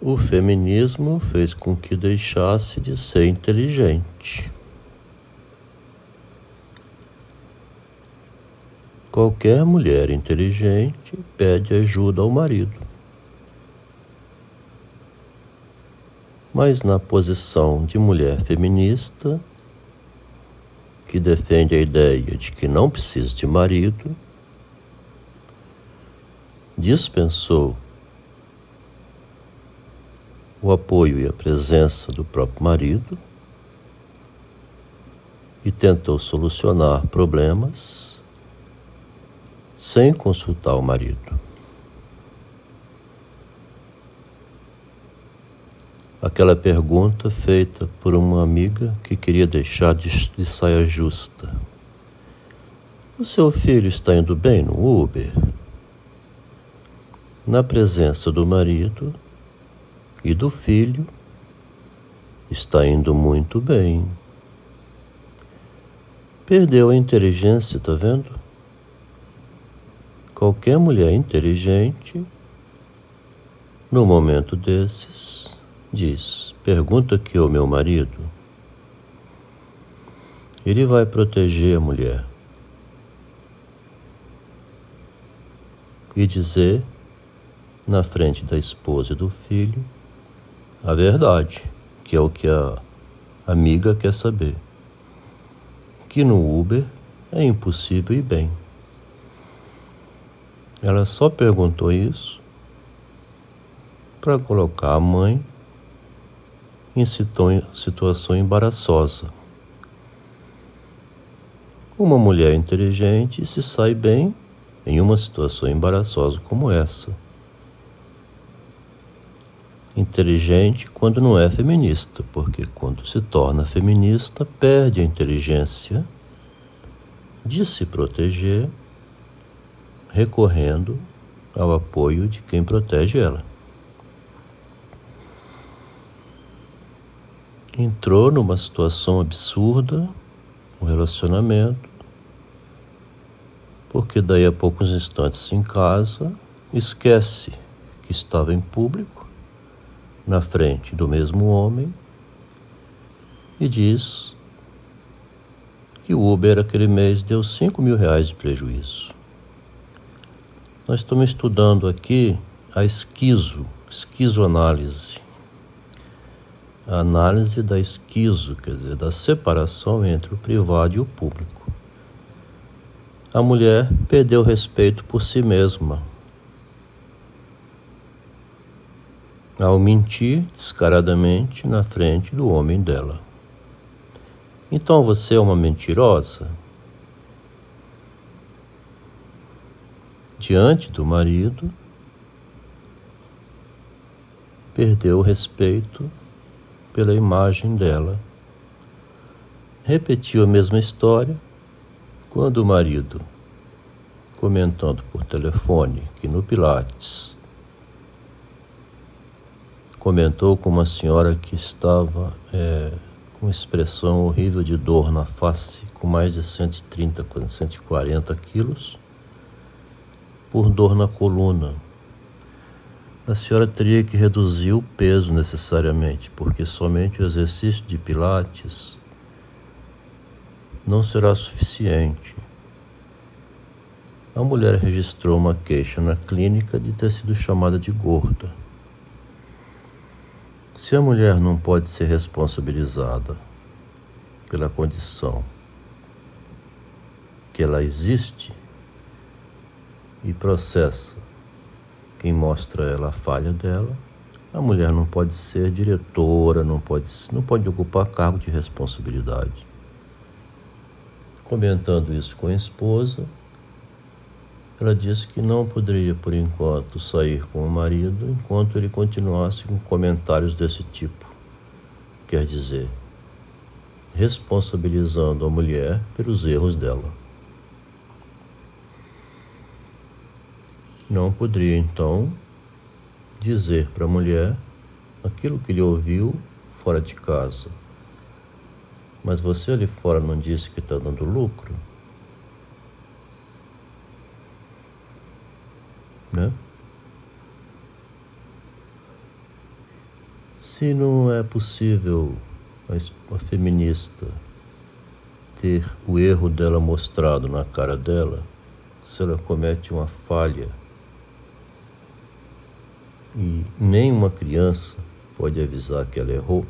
O feminismo fez com que deixasse de ser inteligente. Qualquer mulher inteligente pede ajuda ao marido. Mas na posição de mulher feminista, que defende a ideia de que não precisa de marido, dispensou o apoio e a presença do próprio marido e tentou solucionar problemas sem consultar o marido. Aquela pergunta feita por uma amiga que queria deixar de, de saia justa. O seu filho está indo bem no Uber? Na presença do marido, e do filho está indo muito bem. Perdeu a inteligência, tá vendo? Qualquer mulher inteligente, no momento desses, diz: pergunta aqui ao meu marido. Ele vai proteger a mulher e dizer, na frente da esposa e do filho, a verdade, que é o que a amiga quer saber. Que no Uber é impossível ir bem. Ela só perguntou isso para colocar a mãe em situação embaraçosa. Uma mulher inteligente se sai bem em uma situação embaraçosa como essa inteligente quando não é feminista, porque quando se torna feminista, perde a inteligência de se proteger, recorrendo ao apoio de quem protege ela. Entrou numa situação absurda, um relacionamento, porque daí a poucos instantes em casa esquece que estava em público na frente do mesmo homem e diz que o Uber aquele mês deu 5 mil reais de prejuízo. Nós estamos estudando aqui a esquizo, esquizoanálise. A análise da esquizo, quer dizer, da separação entre o privado e o público. A mulher perdeu respeito por si mesma ao mentir descaradamente na frente do homem dela. Então você é uma mentirosa? Diante do marido, perdeu o respeito pela imagem dela. Repetiu a mesma história quando o marido, comentando por telefone que no Pilates comentou com uma senhora que estava é, com expressão horrível de dor na face, com mais de 130, 140 quilos, por dor na coluna. A senhora teria que reduzir o peso necessariamente, porque somente o exercício de Pilates não será suficiente. A mulher registrou uma queixa na clínica de ter sido chamada de gorda. Se a mulher não pode ser responsabilizada pela condição que ela existe e processa quem mostra ela a falha dela, a mulher não pode ser diretora, não pode, não pode ocupar cargo de responsabilidade. Comentando isso com a esposa, ela disse que não poderia, por enquanto, sair com o marido enquanto ele continuasse com comentários desse tipo. Quer dizer, responsabilizando a mulher pelos erros dela. Não poderia, então, dizer para a mulher aquilo que ele ouviu fora de casa. Mas você ali fora não disse que está dando lucro? Né? Se não é possível a feminista ter o erro dela mostrado na cara dela, se ela comete uma falha e nenhuma criança pode avisar que ela errou,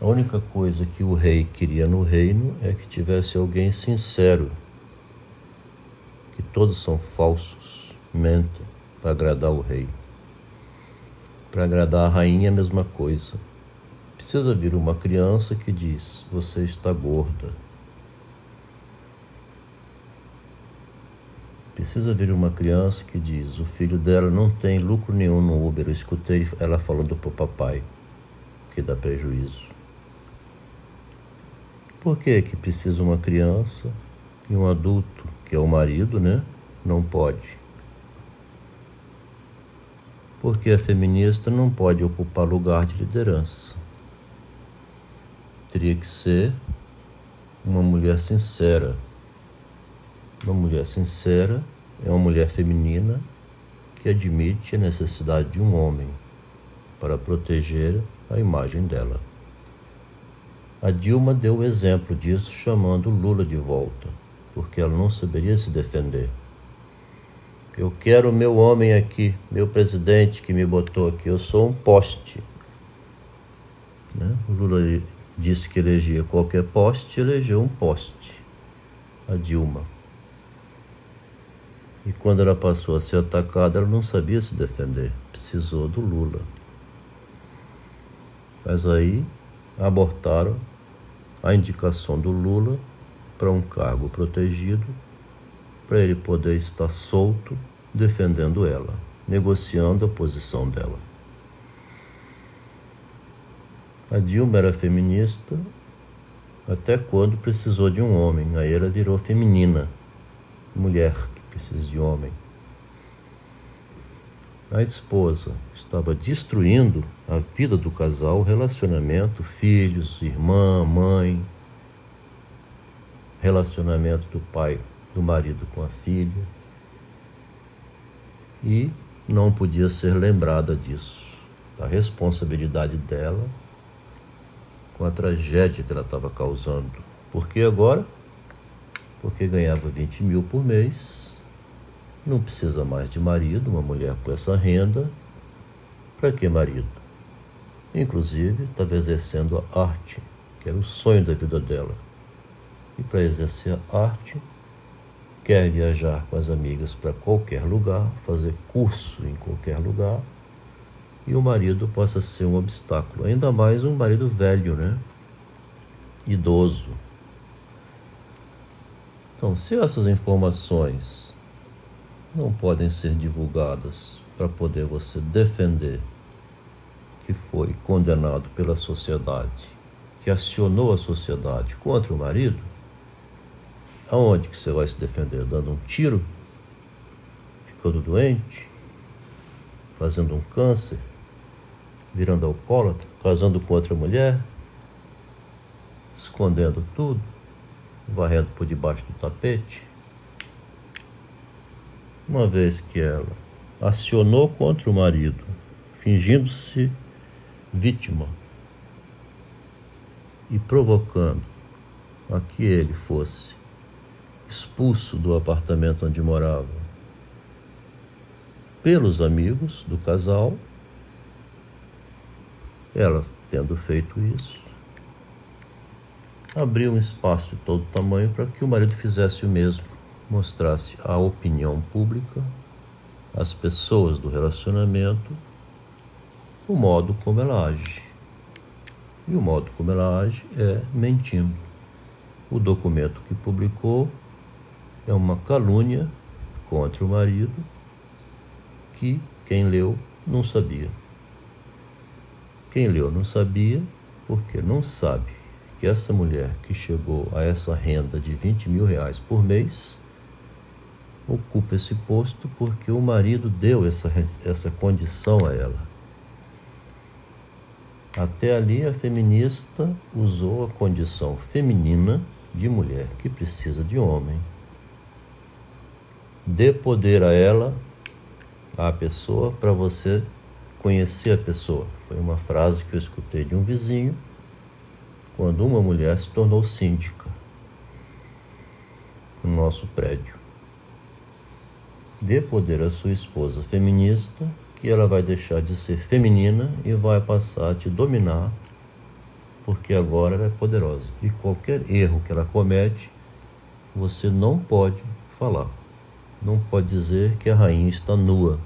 a única coisa que o rei queria no reino é que tivesse alguém sincero, que todos são falsos, mentem para agradar o rei. Para agradar a rainha, a mesma coisa. Precisa vir uma criança que diz: Você está gorda. Precisa vir uma criança que diz: O filho dela não tem lucro nenhum no Uber. Eu escutei ela falando para o papai que dá prejuízo. Por que, que precisa uma criança e um adulto, que é o marido, né? Não pode. Porque a feminista não pode ocupar lugar de liderança teria que ser uma mulher sincera. Uma mulher sincera é uma mulher feminina que admite a necessidade de um homem para proteger a imagem dela. A Dilma deu o exemplo disso chamando Lula de volta, porque ela não saberia se defender. Eu quero o meu homem aqui, meu presidente que me botou aqui. Eu sou um poste. Né? O Lula disse que elegia qualquer poste, elegeu um poste, a Dilma. E quando ela passou a ser atacada, ela não sabia se defender, precisou do Lula. Mas aí abortaram a indicação do Lula para um cargo protegido, para ele poder estar solto defendendo ela, negociando a posição dela. A Dilma era feminista até quando precisou de um homem. Aí ela virou feminina, mulher que precisa de homem. A esposa estava destruindo a vida do casal, relacionamento, filhos, irmã, mãe, relacionamento do pai, do marido com a filha. E não podia ser lembrada disso, da responsabilidade dela com a tragédia que ela estava causando. Por que agora? Porque ganhava 20 mil por mês, não precisa mais de marido, uma mulher com essa renda. Para que marido? Inclusive, estava exercendo a arte, que era o sonho da vida dela. E para exercer a arte, quer viajar com as amigas para qualquer lugar, fazer curso em qualquer lugar e o marido possa ser um obstáculo. Ainda mais um marido velho, né? Idoso. Então, se essas informações não podem ser divulgadas para poder você defender que foi condenado pela sociedade, que acionou a sociedade contra o marido, aonde que você vai se defender? Dando um tiro? Ficando doente? Fazendo um câncer? virando alcoólatra, casando com outra mulher, escondendo tudo, varrendo por debaixo do tapete. Uma vez que ela acionou contra o marido, fingindo-se vítima e provocando a que ele fosse expulso do apartamento onde morava pelos amigos do casal ela, tendo feito isso, abriu um espaço de todo tamanho para que o marido fizesse o mesmo, mostrasse à opinião pública, às pessoas do relacionamento, o modo como ela age. E o modo como ela age é mentindo. O documento que publicou é uma calúnia contra o marido que quem leu não sabia. Quem leu não sabia, porque não sabe que essa mulher que chegou a essa renda de 20 mil reais por mês ocupa esse posto porque o marido deu essa, essa condição a ela. Até ali, a feminista usou a condição feminina de mulher que precisa de homem, dê poder a ela, à pessoa, para você conhecer a pessoa. Foi uma frase que eu escutei de um vizinho quando uma mulher se tornou síndica no nosso prédio. Dê poder à sua esposa feminista, que ela vai deixar de ser feminina e vai passar a te dominar, porque agora ela é poderosa. E qualquer erro que ela comete, você não pode falar. Não pode dizer que a rainha está nua